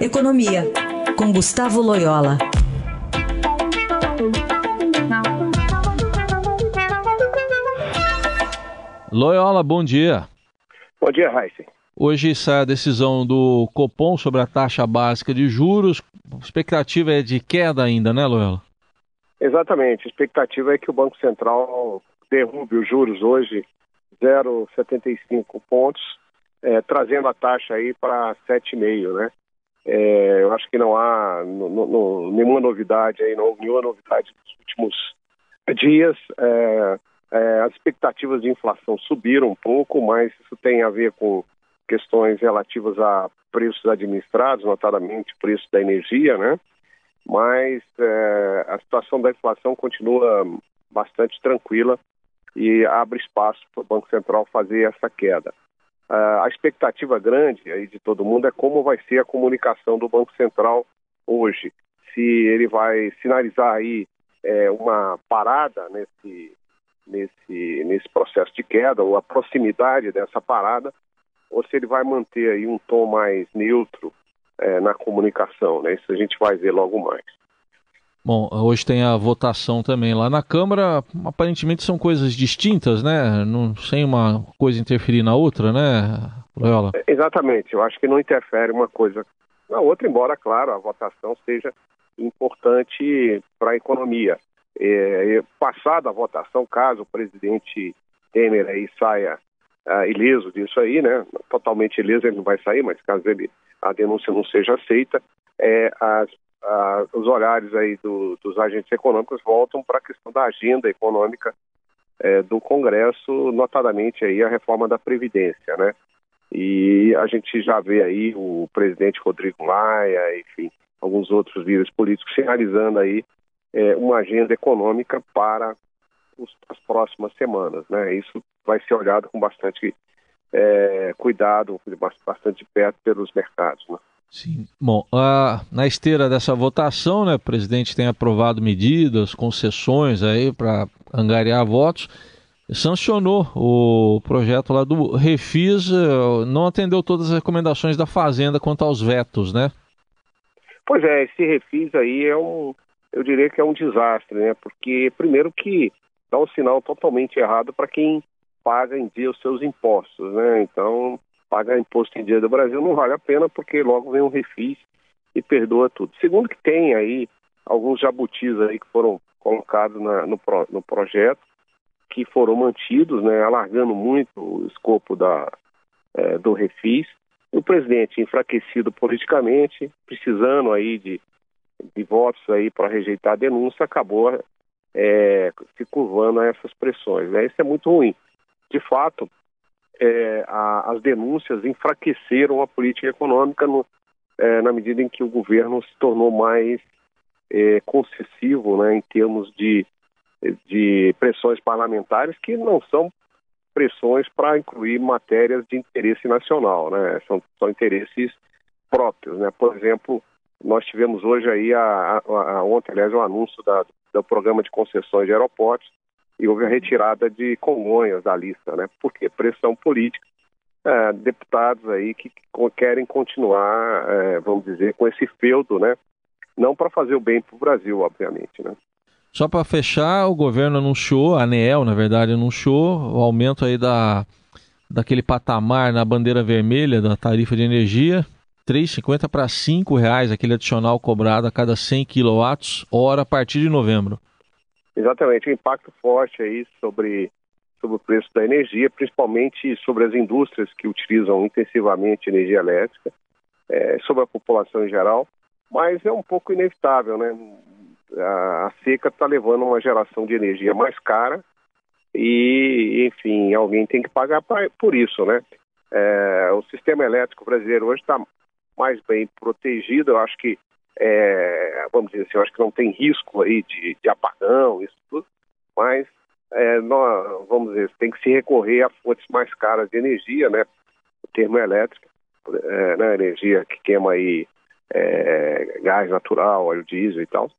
Economia, com Gustavo Loyola. Loyola, bom dia. Bom dia, Raíssa. Hoje sai a decisão do Copom sobre a taxa básica de juros. A expectativa é de queda ainda, né, Loyola? Exatamente. A expectativa é que o Banco Central derrube os juros hoje 0,75 pontos, é, trazendo a taxa aí para 7,5, né? É, eu acho que não há no, no, nenhuma novidade aí, não, nenhuma novidade nos últimos dias. É, é, as expectativas de inflação subiram um pouco, mas isso tem a ver com questões relativas a preços administrados, notadamente preço da energia, né? Mas é, a situação da inflação continua bastante tranquila e abre espaço para o Banco Central fazer essa queda. Uh, a expectativa grande aí de todo mundo é como vai ser a comunicação do Banco Central hoje. Se ele vai sinalizar aí é, uma parada nesse, nesse, nesse processo de queda, ou a proximidade dessa parada, ou se ele vai manter aí um tom mais neutro é, na comunicação. Né? Isso a gente vai ver logo mais. Bom, hoje tem a votação também lá na Câmara. Aparentemente são coisas distintas, né? Não, sem uma coisa interferir na outra, né, Loyola? É, exatamente. Eu acho que não interfere uma coisa na outra, embora, claro, a votação seja importante para a economia. É, passada a votação, caso o presidente Temer aí saia uh, ileso disso aí, né? Totalmente ileso ele não vai sair, mas caso ele a denúncia não seja aceita, é, as ah, os horários aí do, dos agentes econômicos voltam para a questão da agenda econômica é, do Congresso, notadamente aí a reforma da Previdência, né? E a gente já vê aí o presidente Rodrigo Maia, enfim, alguns outros líderes políticos sinalizando aí é, uma agenda econômica para os, as próximas semanas, né? Isso vai ser olhado com bastante é, cuidado, bastante perto pelos mercados, né? Sim. Bom, na esteira dessa votação, né, o presidente tem aprovado medidas, concessões aí para angariar votos. Sancionou o projeto lá do Refis, uh, não atendeu todas as recomendações da Fazenda quanto aos vetos, né? Pois é, esse Refis aí é um, eu diria que é um desastre, né? Porque primeiro que dá um sinal totalmente errado para quem paga em dia os seus impostos, né? Então pagar imposto em dia do Brasil não vale a pena porque logo vem um refis e perdoa tudo. Segundo que tem aí alguns jabutis aí que foram colocados na, no, pro, no projeto que foram mantidos, né, alargando muito o escopo da, é, do refis. O presidente enfraquecido politicamente, precisando aí de, de votos aí para rejeitar a denúncia, acabou é, se curvando a essas pressões. Né? Isso é muito ruim. De fato, é, a, as denúncias enfraqueceram a política econômica no, é, na medida em que o governo se tornou mais é, concessivo né, em termos de, de pressões parlamentares que não são pressões para incluir matérias de interesse nacional, né? São, são interesses próprios, né? Por exemplo, nós tivemos hoje aí a, a, a ontem, aliás, o um anúncio da, do programa de concessões de aeroportos e houve a retirada de Congonhas da lista, né? Porque pressão política, é, deputados aí que, que querem continuar, é, vamos dizer, com esse feudo, né? Não para fazer o bem para o Brasil, obviamente, né? Só para fechar, o governo anunciou, a ANEEL, na verdade, anunciou o aumento aí da, daquele patamar na bandeira vermelha da tarifa de energia, 3,50 para R$ reais, aquele adicional cobrado a cada 100 kWh a partir de novembro. Exatamente, um impacto forte aí sobre, sobre o preço da energia, principalmente sobre as indústrias que utilizam intensivamente energia elétrica, é, sobre a população em geral, mas é um pouco inevitável, né? A, a seca está levando uma geração de energia mais cara e, enfim, alguém tem que pagar pra, por isso, né? É, o sistema elétrico brasileiro hoje está mais bem protegido, eu acho que é, vamos dizer assim, eu acho que não tem risco aí de, de apagão, isso tudo, mas é, nós, vamos dizer, tem que se recorrer a fontes mais caras de energia, né? O termo elétrico, é, né? energia que queima aí é, gás natural, óleo diesel e tal,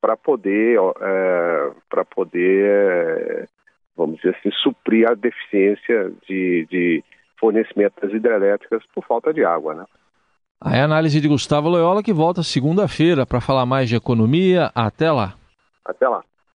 para poder, é, para poder, vamos dizer assim, suprir a deficiência de, de fornecimento das hidrelétricas por falta de água, né? A análise de Gustavo Loyola que volta segunda-feira para falar mais de economia. Até lá. Até lá.